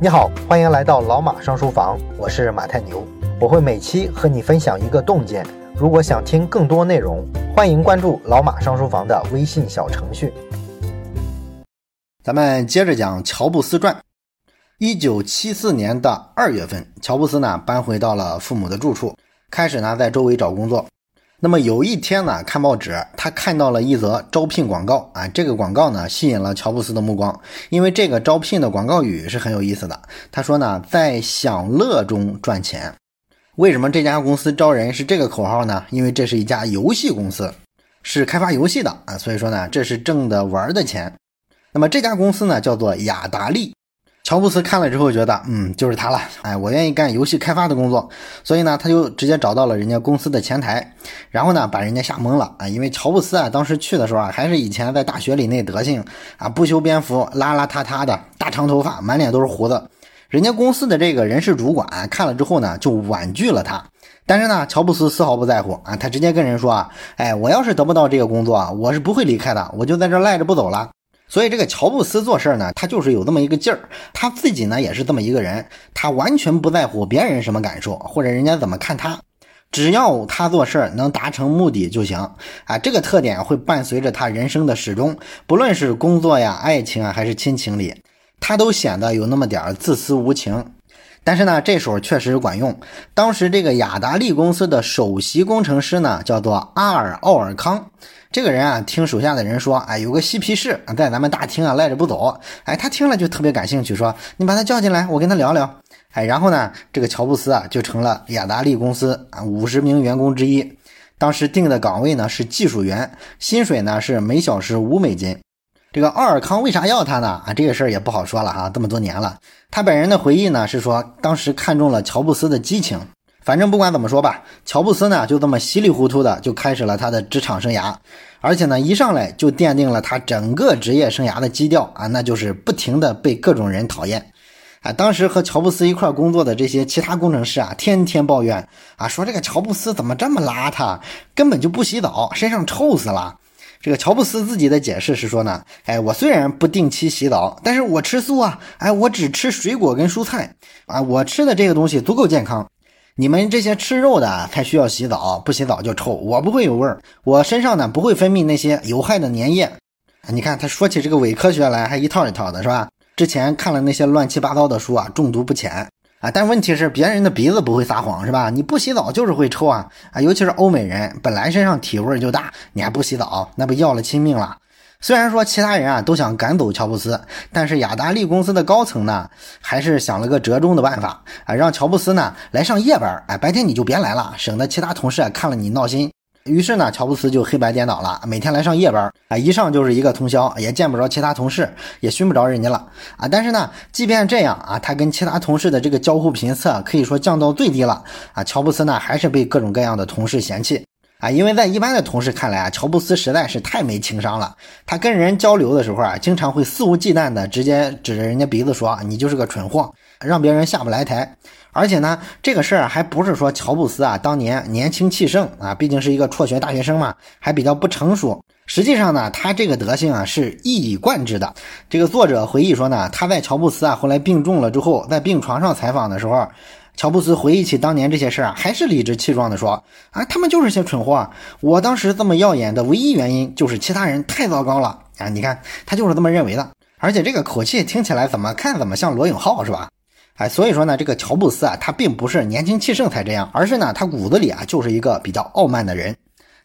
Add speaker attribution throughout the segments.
Speaker 1: 你好，欢迎来到老马上书房，我是马太牛，我会每期和你分享一个洞见。如果想听更多内容，欢迎关注老马上书房的微信小程序。
Speaker 2: 咱们接着讲乔布斯传。一九七四年的二月份，乔布斯呢搬回到了父母的住处，开始呢在周围找工作。那么有一天呢，看报纸，他看到了一则招聘广告啊。这个广告呢，吸引了乔布斯的目光，因为这个招聘的广告语是很有意思的。他说呢，在享乐中赚钱。为什么这家公司招人是这个口号呢？因为这是一家游戏公司，是开发游戏的啊。所以说呢，这是挣的玩的钱。那么这家公司呢，叫做雅达利。乔布斯看了之后觉得，嗯，就是他了，哎，我愿意干游戏开发的工作，所以呢，他就直接找到了人家公司的前台，然后呢，把人家吓懵了啊，因为乔布斯啊，当时去的时候啊，还是以前在大学里那德行啊，不修边幅，邋邋遢遢的，大长头发，满脸都是胡子。人家公司的这个人事主管看了之后呢，就婉拒了他。但是呢，乔布斯丝毫不在乎啊，他直接跟人说啊，哎，我要是得不到这个工作啊，我是不会离开的，我就在这赖着不走了。所以这个乔布斯做事呢，他就是有这么一个劲儿，他自己呢也是这么一个人，他完全不在乎别人什么感受或者人家怎么看他，只要他做事能达成目的就行啊。这个特点会伴随着他人生的始终，不论是工作呀、爱情啊，还是亲情里，他都显得有那么点自私无情。但是呢，这手确实管用。当时这个雅达利公司的首席工程师呢，叫做阿尔奥尔康。这个人啊，听手下的人说，哎，有个嬉皮士啊在咱们大厅啊赖着不走。哎，他听了就特别感兴趣，说你把他叫进来，我跟他聊聊。哎，然后呢，这个乔布斯啊就成了雅达利公司啊五十名员工之一。当时定的岗位呢是技术员，薪水呢是每小时五美金。这个奥尔康为啥要他呢？啊，这个事儿也不好说了哈，这么多年了。他本人的回忆呢是说，当时看中了乔布斯的激情。反正不管怎么说吧，乔布斯呢就这么稀里糊涂的就开始了他的职场生涯，而且呢一上来就奠定了他整个职业生涯的基调啊，那就是不停的被各种人讨厌。啊，当时和乔布斯一块工作的这些其他工程师啊，天天抱怨啊，说这个乔布斯怎么这么邋遢，根本就不洗澡，身上臭死了。这个乔布斯自己的解释是说呢，哎，我虽然不定期洗澡，但是我吃素啊，哎，我只吃水果跟蔬菜啊，我吃的这个东西足够健康。你们这些吃肉的才需要洗澡，不洗澡就臭。我不会有味儿，我身上呢不会分泌那些有害的粘液。你看他说起这个伪科学来，还一套一套的，是吧？之前看了那些乱七八糟的书啊，中毒不浅啊。但问题是别人的鼻子不会撒谎，是吧？你不洗澡就是会臭啊啊！尤其是欧美人，本来身上体味就大，你还不洗澡，那不要了亲命了。虽然说其他人啊都想赶走乔布斯，但是雅达利公司的高层呢，还是想了个折中的办法啊，让乔布斯呢来上夜班，哎，白天你就别来了，省得其他同事看了你闹心。于是呢，乔布斯就黑白颠倒了，每天来上夜班，啊，一上就是一个通宵，也见不着其他同事，也熏不着人家了啊。但是呢，即便这样啊，他跟其他同事的这个交互频次可以说降到最低了啊，乔布斯呢还是被各种各样的同事嫌弃。啊，因为在一般的同事看来啊，乔布斯实在是太没情商了。他跟人交流的时候啊，经常会肆无忌惮的直接指着人家鼻子说：“你就是个蠢货”，让别人下不来台。而且呢，这个事儿还不是说乔布斯啊当年年轻气盛啊，毕竟是一个辍学大学生嘛，还比较不成熟。实际上呢，他这个德性啊是一以贯之的。这个作者回忆说呢，他在乔布斯啊后来病重了之后，在病床上采访的时候。乔布斯回忆起当年这些事儿啊，还是理直气壮地说：“啊，他们就是些蠢货。我当时这么耀眼的唯一原因，就是其他人太糟糕了啊！你看，他就是这么认为的。而且这个口气听起来怎么看怎么像罗永浩是吧？哎，所以说呢，这个乔布斯啊，他并不是年轻气盛才这样，而是呢，他骨子里啊就是一个比较傲慢的人。”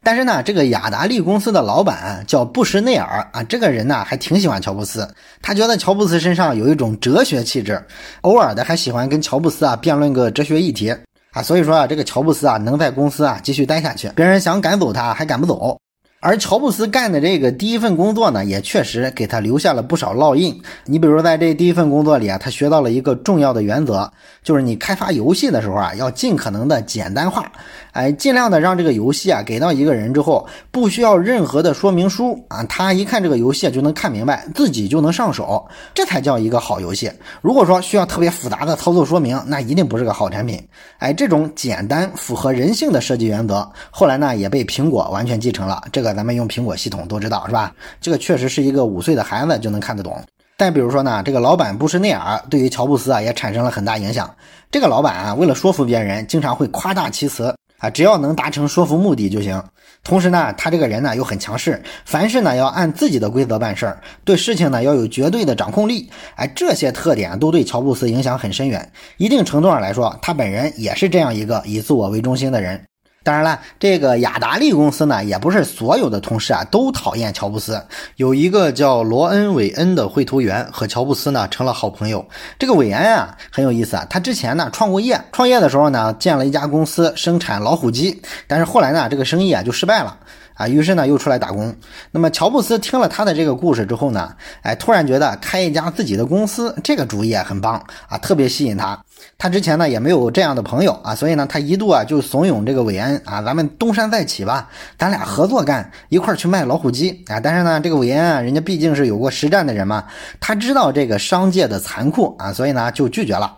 Speaker 2: 但是呢，这个雅达利公司的老板叫布什内尔啊，这个人呢还挺喜欢乔布斯，他觉得乔布斯身上有一种哲学气质，偶尔的还喜欢跟乔布斯啊辩论个哲学议题啊，所以说啊，这个乔布斯啊能在公司啊继续待下去，别人想赶走他还赶不走。而乔布斯干的这个第一份工作呢，也确实给他留下了不少烙印。你比如在这第一份工作里啊，他学到了一个重要的原则，就是你开发游戏的时候啊，要尽可能的简单化，哎，尽量的让这个游戏啊给到一个人之后，不需要任何的说明书啊，他一看这个游戏就能看明白，自己就能上手，这才叫一个好游戏。如果说需要特别复杂的操作说明，那一定不是个好产品。哎，这种简单符合人性的设计原则，后来呢也被苹果完全继承了。这个。咱们用苹果系统都知道是吧？这个确实是一个五岁的孩子就能看得懂。再比如说呢，这个老板布什内尔对于乔布斯啊也产生了很大影响。这个老板啊，为了说服别人，经常会夸大其词啊，只要能达成说服目的就行。同时呢，他这个人呢又很强势，凡事呢要按自己的规则办事儿，对事情呢要有绝对的掌控力。哎，这些特点都对乔布斯影响很深远。一定程度上来说，他本人也是这样一个以自我为中心的人。当然了，这个雅达利公司呢，也不是所有的同事啊都讨厌乔布斯。有一个叫罗恩·韦恩的绘图员和乔布斯呢成了好朋友。这个韦恩啊很有意思啊，他之前呢创过业，创业的时候呢建了一家公司生产老虎机，但是后来呢这个生意啊就失败了。啊，于是呢又出来打工。那么乔布斯听了他的这个故事之后呢，哎，突然觉得开一家自己的公司这个主意很棒啊，特别吸引他。他之前呢也没有这样的朋友啊，所以呢他一度啊就怂恿这个韦恩啊，咱们东山再起吧，咱俩合作干，一块儿去卖老虎机啊。但是呢这个韦恩啊，人家毕竟是有过实战的人嘛，他知道这个商界的残酷啊，所以呢就拒绝了。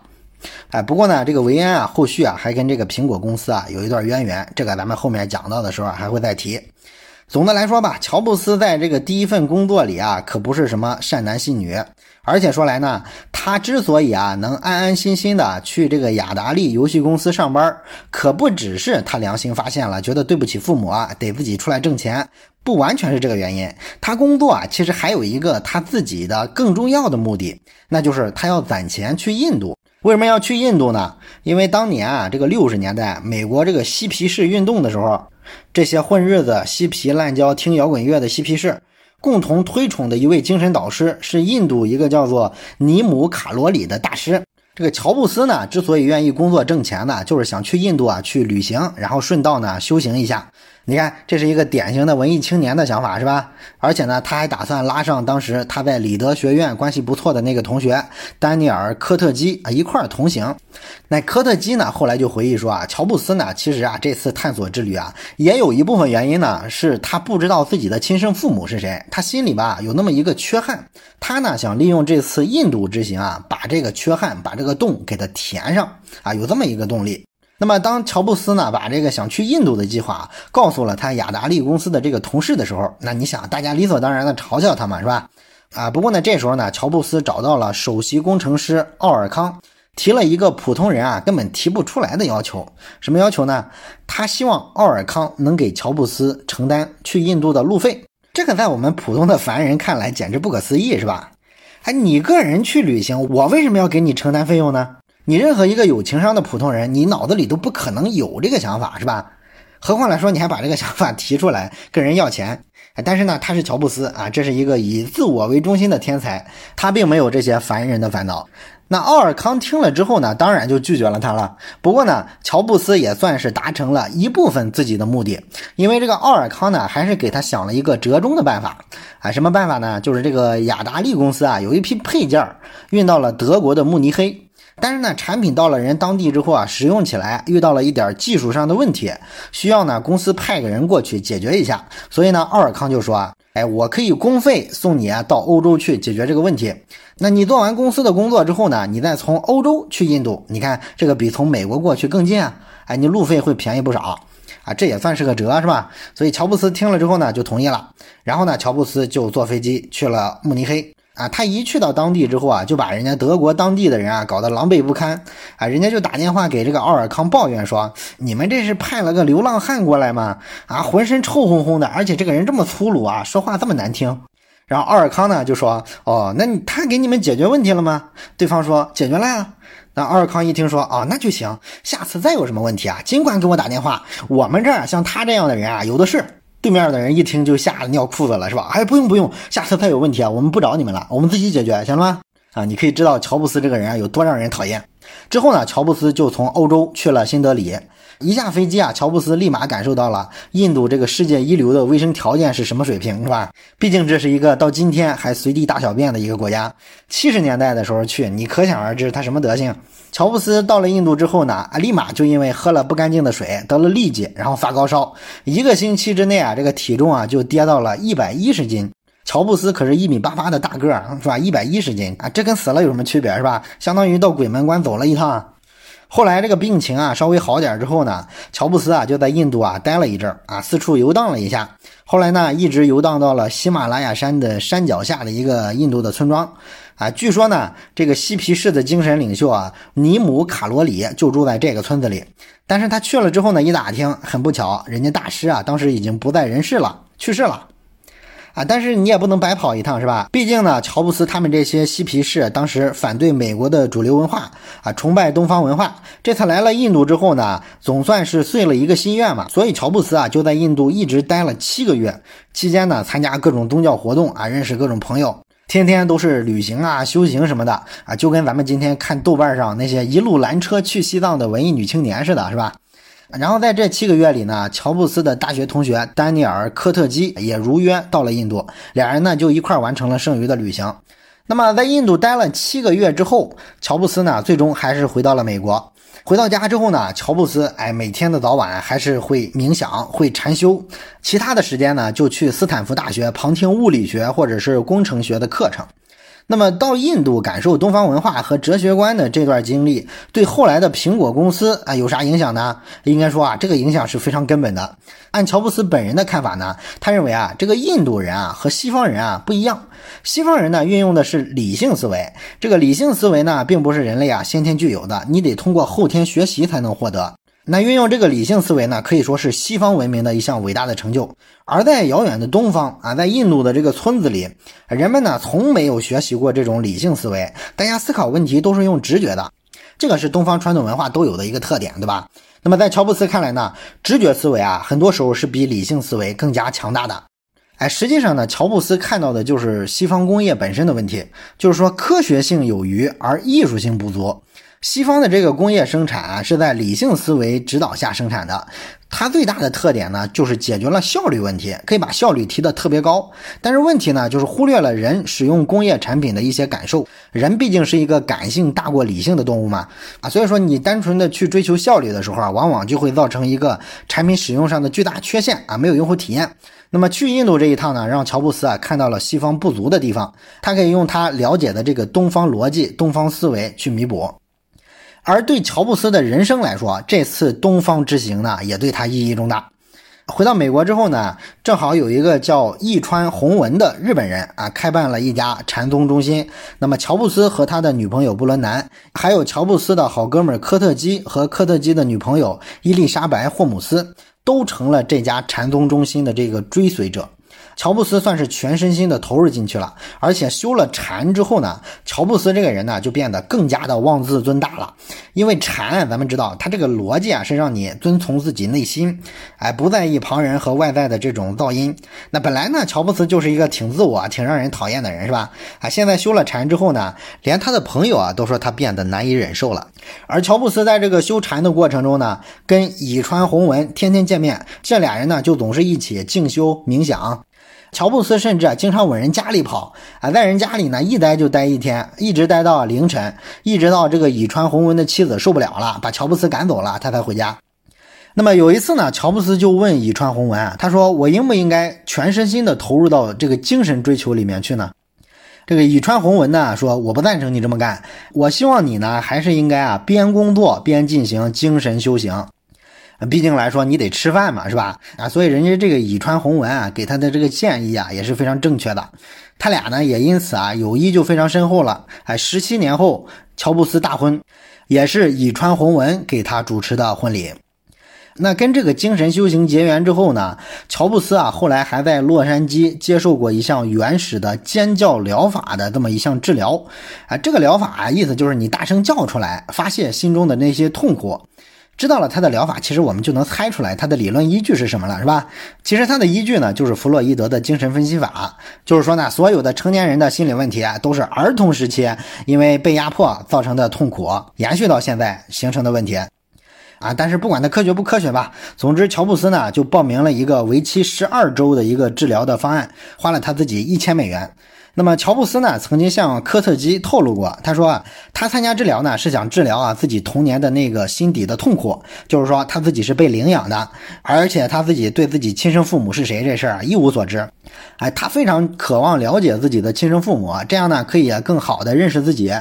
Speaker 2: 哎，不过呢，这个维恩啊，后续啊还跟这个苹果公司啊有一段渊源，这个咱们后面讲到的时候还会再提。总的来说吧，乔布斯在这个第一份工作里啊，可不是什么善男信女，而且说来呢，他之所以啊能安安心心的去这个雅达利游戏公司上班，可不只是他良心发现了，觉得对不起父母啊，得自己出来挣钱，不完全是这个原因。他工作啊，其实还有一个他自己的更重要的目的，那就是他要攒钱去印度。为什么要去印度呢？因为当年啊，这个六十年代美国这个嬉皮士运动的时候。这些混日子、嬉皮烂交、听摇滚乐的嬉皮士，共同推崇的一位精神导师是印度一个叫做尼姆卡罗里的大师。这个乔布斯呢，之所以愿意工作挣钱呢，就是想去印度啊去旅行，然后顺道呢修行一下。你看，这是一个典型的文艺青年的想法，是吧？而且呢，他还打算拉上当时他在里德学院关系不错的那个同学丹尼尔·科特基啊一块儿同行。那科特基呢，后来就回忆说啊，乔布斯呢，其实啊这次探索之旅啊，也有一部分原因呢，是他不知道自己的亲生父母是谁，他心里吧有那么一个缺憾，他呢想利用这次印度之行啊，把这个缺憾、把这个洞给它填上啊，有这么一个动力。那么，当乔布斯呢把这个想去印度的计划告诉了他雅达利公司的这个同事的时候，那你想，大家理所当然的嘲笑他嘛，是吧？啊，不过呢，这时候呢，乔布斯找到了首席工程师奥尔康，提了一个普通人啊根本提不出来的要求。什么要求呢？他希望奥尔康能给乔布斯承担去印度的路费。这个在我们普通的凡人看来简直不可思议，是吧？哎，你个人去旅行，我为什么要给你承担费用呢？你任何一个有情商的普通人，你脑子里都不可能有这个想法，是吧？何况来说，你还把这个想法提出来跟人要钱。但是呢，他是乔布斯啊，这是一个以自我为中心的天才，他并没有这些凡人的烦恼。那奥尔康听了之后呢，当然就拒绝了他了。不过呢，乔布斯也算是达成了一部分自己的目的，因为这个奥尔康呢，还是给他想了一个折中的办法啊。什么办法呢？就是这个雅达利公司啊，有一批配件运到了德国的慕尼黑。但是呢，产品到了人当地之后啊，使用起来遇到了一点技术上的问题，需要呢公司派个人过去解决一下。所以呢，奥尔康就说啊，哎，我可以公费送你啊到欧洲去解决这个问题。那你做完公司的工作之后呢，你再从欧洲去印度，你看这个比从美国过去更近啊，哎，你路费会便宜不少啊，这也算是个折，是吧？所以乔布斯听了之后呢，就同意了。然后呢，乔布斯就坐飞机去了慕尼黑。啊，他一去到当地之后啊，就把人家德国当地的人啊搞得狼狈不堪啊！人家就打电话给这个奥尔康抱怨说：“你们这是派了个流浪汉过来吗？啊，浑身臭烘烘的，而且这个人这么粗鲁啊，说话这么难听。”然后奥尔康呢就说：“哦，那你他给你们解决问题了吗？”对方说：“解决了呀。”那奥尔康一听说：“哦，那就行，下次再有什么问题啊，尽管给我打电话。我们这儿像他这样的人啊，有的是。”对面的人一听就吓得尿裤子了，是吧？哎，不用不用，下次再有问题啊，我们不找你们了，我们自己解决，行了吗？啊，你可以知道乔布斯这个人啊有多让人讨厌。之后呢，乔布斯就从欧洲去了新德里。一下飞机啊，乔布斯立马感受到了印度这个世界一流的卫生条件是什么水平，是吧？毕竟这是一个到今天还随地大小便的一个国家。七十年代的时候去，你可想而知他什么德行。乔布斯到了印度之后呢，啊，立马就因为喝了不干净的水得了痢疾，然后发高烧，一个星期之内啊，这个体重啊就跌到了一百一十斤。乔布斯可是一米八八的大个儿，是吧？一百一十斤啊，这跟死了有什么区别，是吧？相当于到鬼门关走了一趟。后来这个病情啊稍微好点之后呢，乔布斯啊就在印度啊待了一阵啊，四处游荡了一下。后来呢，一直游荡到了喜马拉雅山的山脚下的一个印度的村庄。啊，据说呢，这个嬉皮士的精神领袖啊，尼姆卡罗里就住在这个村子里。但是他去了之后呢，一打听，很不巧，人家大师啊，当时已经不在人世了，去世了。啊，但是你也不能白跑一趟，是吧？毕竟呢，乔布斯他们这些嬉皮士当时反对美国的主流文化啊，崇拜东方文化。这次来了印度之后呢，总算是遂了一个心愿嘛。所以乔布斯啊，就在印度一直待了七个月，期间呢，参加各种宗教活动啊，认识各种朋友。天天都是旅行啊、修行什么的啊，就跟咱们今天看豆瓣上那些一路拦车去西藏的文艺女青年似的，是吧？然后在这七个月里呢，乔布斯的大学同学丹尼尔·科特基也如约到了印度，两人呢就一块完成了剩余的旅行。那么在印度待了七个月之后，乔布斯呢最终还是回到了美国。回到家之后呢，乔布斯哎，每天的早晚还是会冥想、会禅修，其他的时间呢就去斯坦福大学旁听物理学或者是工程学的课程。那么到印度感受东方文化和哲学观的这段经历，对后来的苹果公司啊有啥影响呢？应该说啊，这个影响是非常根本的。按乔布斯本人的看法呢，他认为啊，这个印度人啊和西方人啊不一样。西方人呢运用的是理性思维，这个理性思维呢并不是人类啊先天具有的，你得通过后天学习才能获得。那运用这个理性思维呢，可以说是西方文明的一项伟大的成就。而在遥远的东方啊，在印度的这个村子里，人们呢从没有学习过这种理性思维，大家思考问题都是用直觉的。这个是东方传统文化都有的一个特点，对吧？那么在乔布斯看来呢，直觉思维啊，很多时候是比理性思维更加强大的。哎，实际上呢，乔布斯看到的就是西方工业本身的问题，就是说科学性有余而艺术性不足。西方的这个工业生产啊，是在理性思维指导下生产的。它最大的特点呢，就是解决了效率问题，可以把效率提得特别高。但是问题呢，就是忽略了人使用工业产品的一些感受。人毕竟是一个感性大过理性的动物嘛，啊，所以说你单纯的去追求效率的时候啊，往往就会造成一个产品使用上的巨大缺陷啊，没有用户体验。那么去印度这一趟呢，让乔布斯啊看到了西方不足的地方，他可以用他了解的这个东方逻辑、东方思维去弥补。而对乔布斯的人生来说，这次东方之行呢，也对他意义重大。回到美国之后呢，正好有一个叫易川弘文的日本人啊，开办了一家禅宗中心。那么乔布斯和他的女朋友布伦南，还有乔布斯的好哥们科特基和科特基的女朋友伊丽莎白霍姆斯，都成了这家禅宗中心的这个追随者。乔布斯算是全身心的投入进去了，而且修了禅之后呢，乔布斯这个人呢就变得更加的妄自尊大了。因为禅，咱们知道，他这个逻辑啊是让你遵从自己内心，哎，不在意旁人和外在的这种噪音。那本来呢，乔布斯就是一个挺自我、挺让人讨厌的人，是吧？啊，现在修了禅之后呢，连他的朋友啊都说他变得难以忍受了。而乔布斯在这个修禅的过程中呢，跟以川弘文天天见面，这俩人呢就总是一起静修冥想。乔布斯甚至啊经常往人家里跑啊，在人家里呢一待就待一天，一直待到凌晨，一直到这个以川弘文的妻子受不了了，把乔布斯赶走了，他才回家。那么有一次呢，乔布斯就问以川弘文啊，他说：“我应不应该全身心的投入到这个精神追求里面去呢？”这个以川弘文呢说：“我不赞成你这么干，我希望你呢还是应该啊边工作边进行精神修行。”毕竟来说，你得吃饭嘛，是吧？啊，所以人家这个以川弘文啊，给他的这个建议啊，也是非常正确的。他俩呢，也因此啊，友谊就非常深厚了。哎，十七年后，乔布斯大婚，也是以川弘文给他主持的婚礼。那跟这个精神修行结缘之后呢，乔布斯啊，后来还在洛杉矶接受过一项原始的尖叫疗法的这么一项治疗。啊，这个疗法啊，意思就是你大声叫出来，发泄心中的那些痛苦。知道了他的疗法，其实我们就能猜出来他的理论依据是什么了，是吧？其实他的依据呢，就是弗洛伊德的精神分析法，就是说呢，所有的成年人的心理问题啊，都是儿童时期因为被压迫造成的痛苦，延续到现在形成的问题啊。但是不管他科学不科学吧，总之乔布斯呢就报名了一个为期十二周的一个治疗的方案，花了他自己一千美元。那么乔布斯呢，曾经向科特基透露过，他说啊，他参加治疗呢是想治疗啊自己童年的那个心底的痛苦，就是说他自己是被领养的，而且他自己对自己亲生父母是谁这事儿啊一无所知。哎，他非常渴望了解自己的亲生父母，这样呢可以更好的认识自己。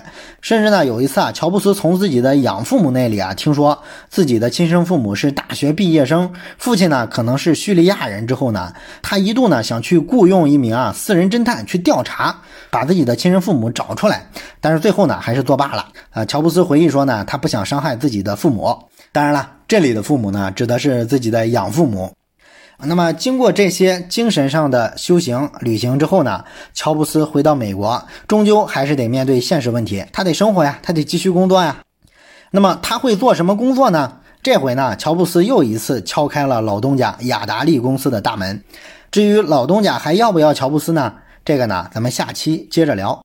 Speaker 2: 甚至呢有一次啊，乔布斯从自己的养父母那里啊听说自己的亲生父母是大学毕业生，父亲呢可能是叙利亚人之后呢，他一度呢想去雇佣一名啊私人侦探去调查，把自己的亲生父母找出来，但是最后呢还是作罢了。啊，乔布斯回忆说呢，他不想伤害自己的父母。当然了，这里的父母呢指的是自己的养父母。那么，经过这些精神上的修行旅行之后呢，乔布斯回到美国，终究还是得面对现实问题，他得生活呀，他得继续工作呀。那么，他会做什么工作呢？这回呢，乔布斯又一次敲开了老东家雅达利公司的大门。至于老东家还要不要乔布斯呢？这个呢，咱们下期接着聊。